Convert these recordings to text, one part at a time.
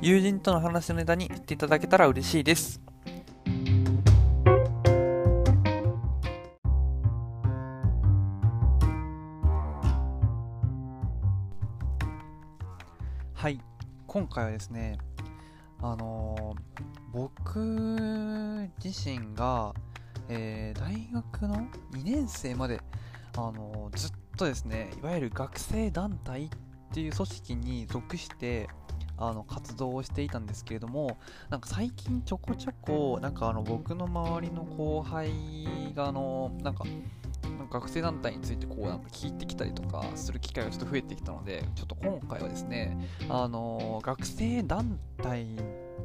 友人との話のネタにしていただけたら嬉しいです。はい、今回はですね、あのー僕自身が、えー大学の2年生まで、あのーずっとですね、いわゆる学生団体っていう組織に属して、あの活動をしていたんですけれどもなんか最近ちょこちょこなんかあの僕の周りの後輩があのなんか学生団体についてこうなんか聞いてきたりとかする機会がちょっと増えてきたのでちょっと今回はですねあの学生団体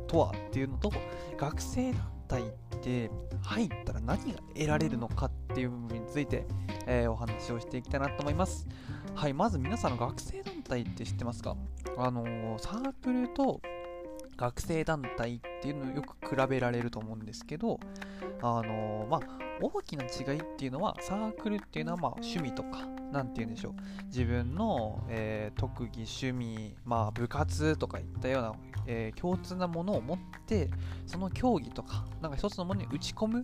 とはっていうのと学生団体って入ったら何が得られるのかっていう部分について、えーお話をしていきたいなと思います。はいまず皆さんの学生団体って知ってますか？あのーサークルと学生団体っていうのをよく比べられると思うんですけど、あのーまあ、大きな違いっていうのは、サークルっていうのはまあ趣味とか、なんて言うんでしょう、自分の、えー特技、趣味、まあ、部活とかいったような、えー共通なものを持って、その競技とか、なんか一つのものに打ち込む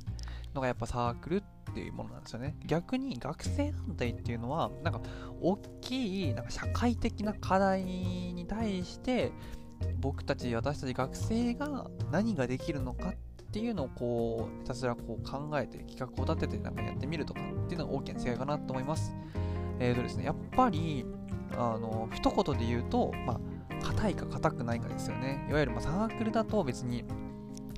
のがやっぱサークルってっていうものなんですよね。逆に学生団体っていうのは、なんか大きいなんか社会的な課題に対して僕たち私たち学生が何ができるのかっていうのをこうひたすらこう考えて企画を立ててなんかやってみるとかっていうのが大きな違いかなと思います。えーとですね、やっぱりあの一言で言うと、まあ、硬いか硬くないかですよね。いわゆるまサークルだと別に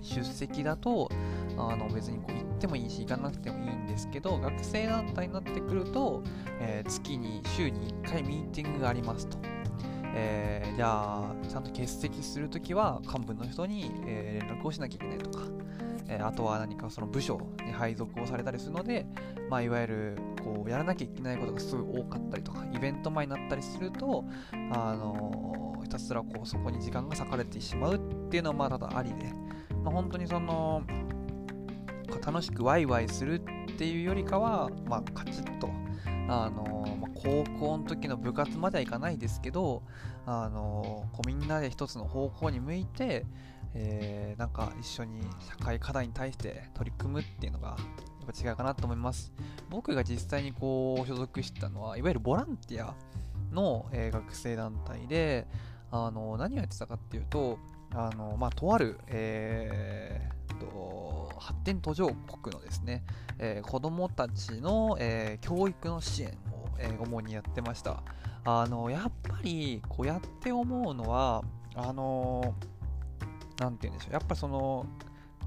出席だとあの別にこう行ってもいいし行かなくてもいいんですけど学生団体になってくると、えー月に週に1回ミーティングがありますと。えーじゃあちゃんと欠席するときは幹部の人に、えー連絡をしなきゃいけないとか、えあとは何かその部署に配属をされたりするので、まあ、いわゆるこうやらなきゃいけないことがすごい多かったりとかイベント前になったりすると、あのひたすらこうそこに時間が割かれてしまうっていうのはまあただありで、まあ、本当にその楽しくワイワイするっていうよりかは、まあ、カチッと、あのまあ、高校の時の部活まではいかないですけど、あのこうみんなで一つの方向に向いて、えーなんか一緒に社会課題に対して取り組むっていうのがやっぱ違うかなと思います。僕が実際にこう所属したのはいわゆるボランティアの、えー学生団体であの何をやってたかっていうとあの、まあ、とある、えーと発展途上国のですね、えー子供たちの、えー教育の支援を、えー主にやってました。あのやっぱりこうやって思うのはあのなんて言うんでしょう。やっぱその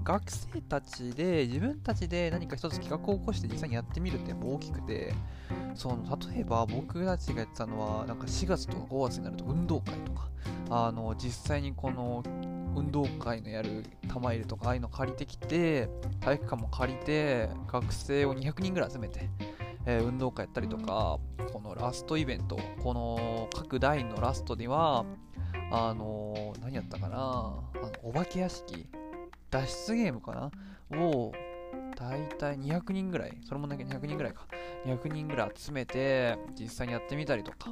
学生たちで自分たちで何か一つ企画を起こして実際にやってみるってやっぱ大きくてその例えば僕たちがやってたのはなんか4月とか5月になると運動会とかあの実際にこの運動会のやる玉入れとかああいうの借りてきて体育館も借りて学生を200人ぐらい集めて、えー運動会やったりとかこのラストイベントこの各代のラストにはあのー何やったかなあのお化け屋敷脱出ゲームかなを大体200人ぐらいそれもだけ200人ぐらいか200人ぐらい集めて実際にやってみたりとか。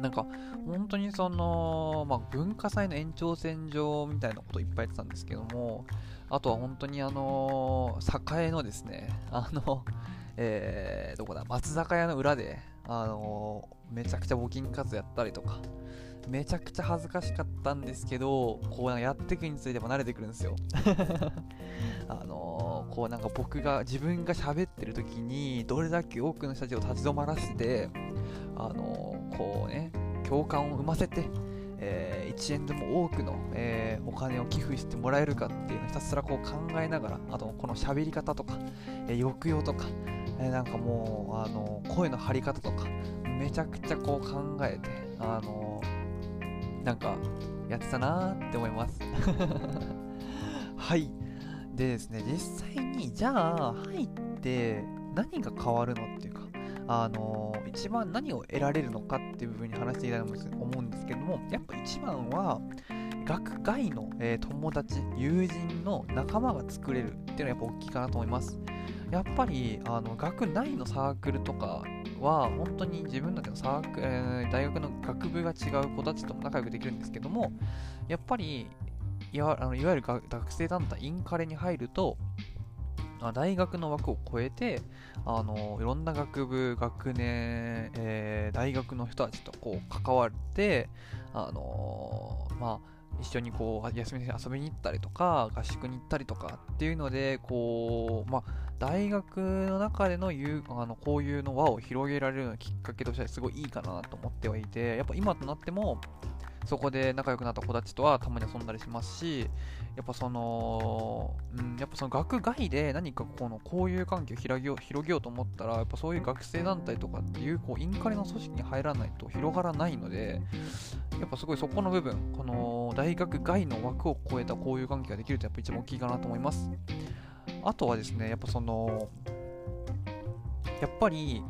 なんか本当にその、まあ、文化祭の延長線上みたいなことをいっぱいやってたんですけどもあとは本当にあの栄のですねあのえー、どこだ松坂屋の裏であのめちゃくちゃ募金活動やったりとかめちゃくちゃ恥ずかしかったんですけどこうやっていくについても慣れてくるんですよ。あのーこうなんか僕が自分が喋ってる時にどれだけ多くの人たちを立ち止まらせてあのこうね共感を生ませて、え1円でも多くの、えーお金を寄付してもらえるかっていうのをひたすらこう考えながらあとこの喋り方とか、えー抑揚とか、えーなんかもうあの声の張り方とかめちゃくちゃこう考えてあのなんかやってたなーって思います。はい。でですね実際にじゃあ入って何が変わるのっていうかあの、一番何を得られるのかっていう部分に話していただと思うんですけどもやっぱ一番は学外の、えー、友達友人の仲間が作れるっていうのはやっぱ大きいかなと思います。やっぱりあの学内のサークルとかは本当に自分たちのサーク、えー、大学の学部が違う子たちとも仲良くできるんですけどもやっぱりいわあのいわゆる学生団体インカレに入ると大学の枠を超えてあのいろんな学部学年、えー、大学の人たちとこう関わってあのまあ一緒にこう休みに遊びに行ったりとか合宿に行ったりとかっていうのでこう、まあ、大学の中でのあの交友の輪を広げられるようなきっかけとしてはすごいいいかなと思ってはいてやっぱ今となってもそこで仲良くなった子たちとはたまに遊んだりしますし、やっぱその、うん、やっぱその学外で何かこの交友関係を広げよう広げようと思ったら、やっぱそういう学生団体とかっていうこうインカレの組織に入らないと広がらないので、やっぱすごいそこの部分、この大学外の枠を超えた交友関係ができるとやっぱ一番大きいかなと思います。あとはですね、やっぱその、やっぱり、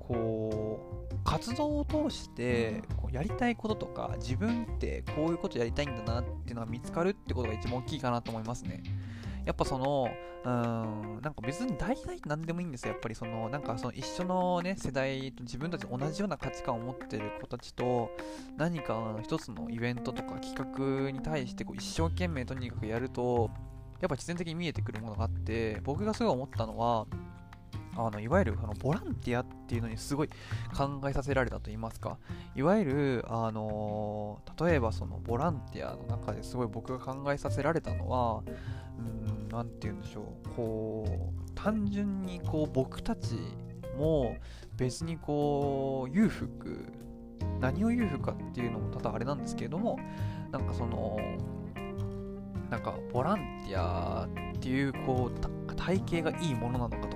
こう、活動を通してやりたいこととか自分ってこういうことやりたいんだなっていうのが見つかるってことが一番大きいかなと思いますね。やっぱその、うん、なんか別に大体何でもいいんですよ。やっぱりその、なんかその一緒のね、世代と自分たち同じような価値観を持ってる子たちと、何か一つのイベントとか企画に対してこう一生懸命とにかくやると、やっぱ必然的に見えてくるものがあって、僕がすごい思ったのは、あのいわゆるあのボランティアっていうのにすごい考えさせられたと言いますか。いわゆる、あの例えばそのボランティアの中ですごい僕が考えさせられたのはうん何て言うんでしょう。こう単純にこう僕たちも別にこう裕福。何を裕福かっていうのもただあれなんですけれどもなんかそのなんかボランティアっていうこう体型がいいものなのかとか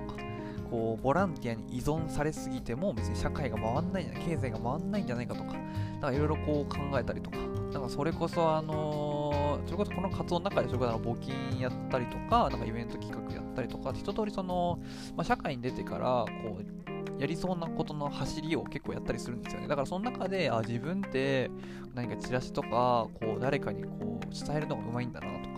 こうボランティアに依存されすぎても別に社会が回んないんじゃない経済が回んないんじゃないかとかいろいろこう考えたりとかなんかそれこそあのー、それこそこの活動の中でそれこそ募金やったりとかなんかイベント企画やったりとか一通りその、まあ、社会に出てからこうやりそうなことの走りを結構やったりするんですよね。だからその中で、あ、自分って何かチラシとか、こう誰かにこう伝えるのがうまいんだなと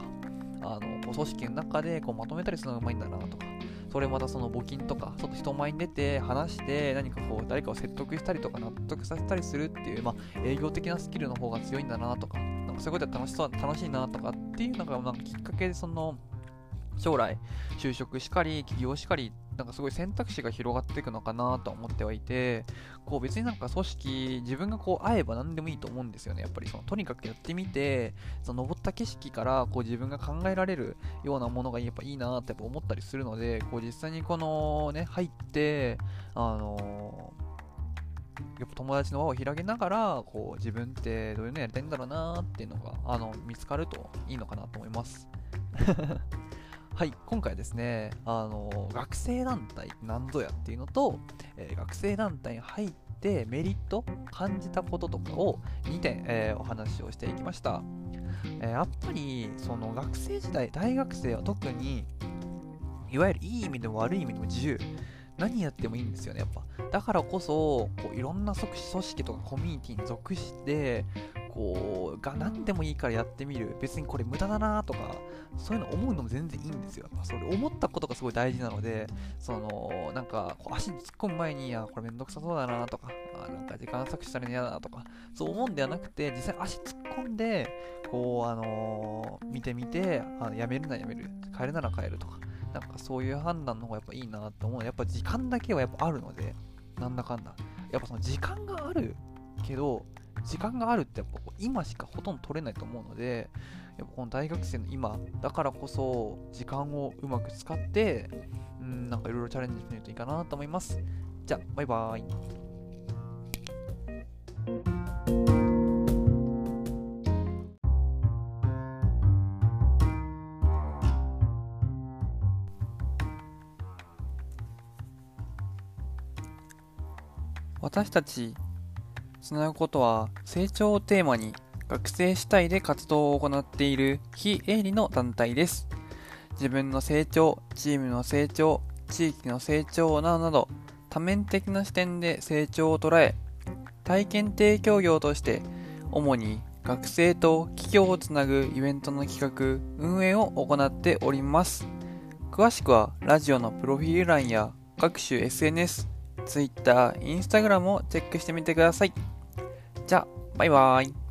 か、あの、こう組織の中でこうまとめたりするのがうまいんだなとか、それまたその募金とか、ちょっと人前に出て話して、何かこう、誰かを説得したりとか納得させたりするっていう、まあ、営業的なスキルの方が強いんだなとか、なんかそういうことは楽しそう、楽しいなとかっていうのが、なんかきっかけで、その、将来、就職しかり、起業しかり、なんかすごい選択肢が広がっていくのかなと思ってはいて、こう別になんか組織、自分がこう会えば何でもいいと思うんですよね。やっぱりそのとにかくやってみて、その登った景色からこう自分が考えられるようなものがやっぱいいなってやっぱ思ったりするので、こう実際にこのね、入って、あのー、やっぱ友達の輪を広げながら、こう自分ってどういうのやりたいんだろうなっていうのが、あの、見つかるといいのかなと思います。はい、今回ですね、あの学生団体なんぞやっていうのと、えー、学生団体に入ってメリット感じたこととかを2点、えー、お話をしていきました。えー、やっぱりその学生時代、大学生は特にいわゆるいい意味でも悪い意味でも自由。何やってもいいんですよね、やっぱ。だからこそ、こういろんな組織とかコミュニティに属して、こう、が何でもいいからやってみる。別にこれ無駄だなとか、そういうの思うのも全然いいんですよ。やっぱそれ思ったことがすごい大事なので、その、なんか、こう足に突っ込む前に、いや、これめんどくさそうだなとか、あなんか時間搾取されるの嫌だなとか、そう思うんではなくて、実際足突っ込んで、こう、あのー、見てみて、あのやめるならやめる、変えるなら変えるとか、なんかそういう判断の方がやっぱいいなと思う。やっぱ時間だけはやっぱあるので、なんだかんだ。やっぱその時間があるけど、時間があるってやっぱ今しかほとんど取れないと思うので、やっぱこの大学生の今だからこそ時間をうまく使って、うん、なんかいろいろチャレンジしてみるといいかなと思います。じゃあ、バイバーイ。私たちつなぐことは成長をテーマに学生主体で活動を行っている非営利の団体です。自分の成長、チームの成長、地域の成長などなど多面的な視点で成長を捉え体験提供業として主に学生と企業をつなぐイベントの企画運営を行っております詳しくはラジオのプロフィール欄や各種 SNS、Twitter、Instagram をチェックしてみてくださいじゃあバイバーイ。